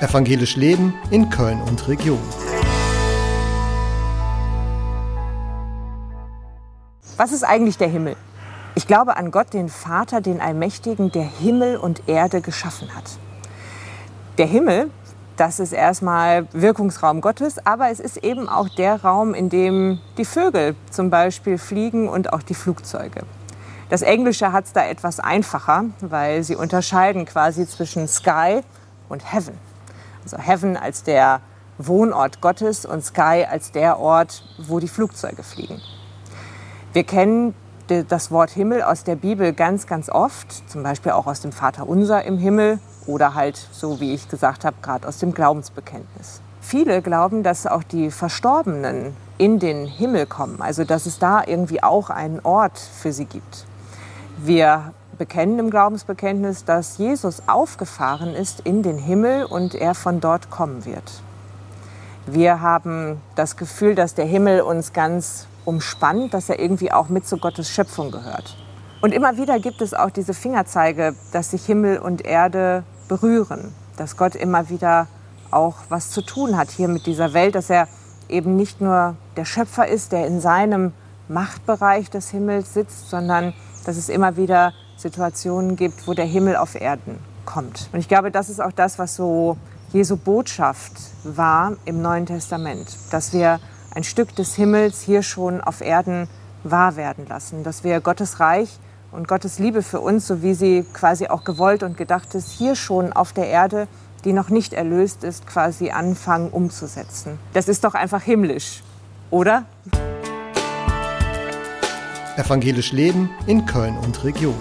Evangelisch Leben in Köln und Region. Was ist eigentlich der Himmel? Ich glaube an Gott, den Vater, den Allmächtigen, der Himmel und Erde geschaffen hat. Der Himmel, das ist erstmal Wirkungsraum Gottes, aber es ist eben auch der Raum, in dem die Vögel zum Beispiel fliegen und auch die Flugzeuge. Das Englische hat es da etwas einfacher, weil sie unterscheiden quasi zwischen Sky und Heaven. Also Heaven als der Wohnort Gottes und Sky als der Ort, wo die Flugzeuge fliegen. Wir kennen das Wort Himmel aus der Bibel ganz, ganz oft, zum Beispiel auch aus dem Vater Unser im Himmel oder halt, so wie ich gesagt habe, gerade aus dem Glaubensbekenntnis. Viele glauben, dass auch die Verstorbenen in den Himmel kommen, also dass es da irgendwie auch einen Ort für sie gibt. Wir bekennen im Glaubensbekenntnis, dass Jesus aufgefahren ist in den Himmel und er von dort kommen wird. Wir haben das Gefühl, dass der Himmel uns ganz umspannt, dass er irgendwie auch mit zu Gottes Schöpfung gehört. Und immer wieder gibt es auch diese Fingerzeige, dass sich Himmel und Erde berühren, dass Gott immer wieder auch was zu tun hat hier mit dieser Welt, dass er eben nicht nur der Schöpfer ist, der in seinem Machtbereich des Himmels sitzt, sondern dass es immer wieder Situationen gibt, wo der Himmel auf Erden kommt. Und ich glaube, das ist auch das, was so Jesu Botschaft war im Neuen Testament, dass wir ein Stück des Himmels hier schon auf Erden wahr werden lassen, dass wir Gottes Reich und Gottes Liebe für uns, so wie sie quasi auch gewollt und gedacht ist, hier schon auf der Erde, die noch nicht erlöst ist, quasi anfangen umzusetzen. Das ist doch einfach himmlisch, oder? Evangelisch Leben in Köln und Region.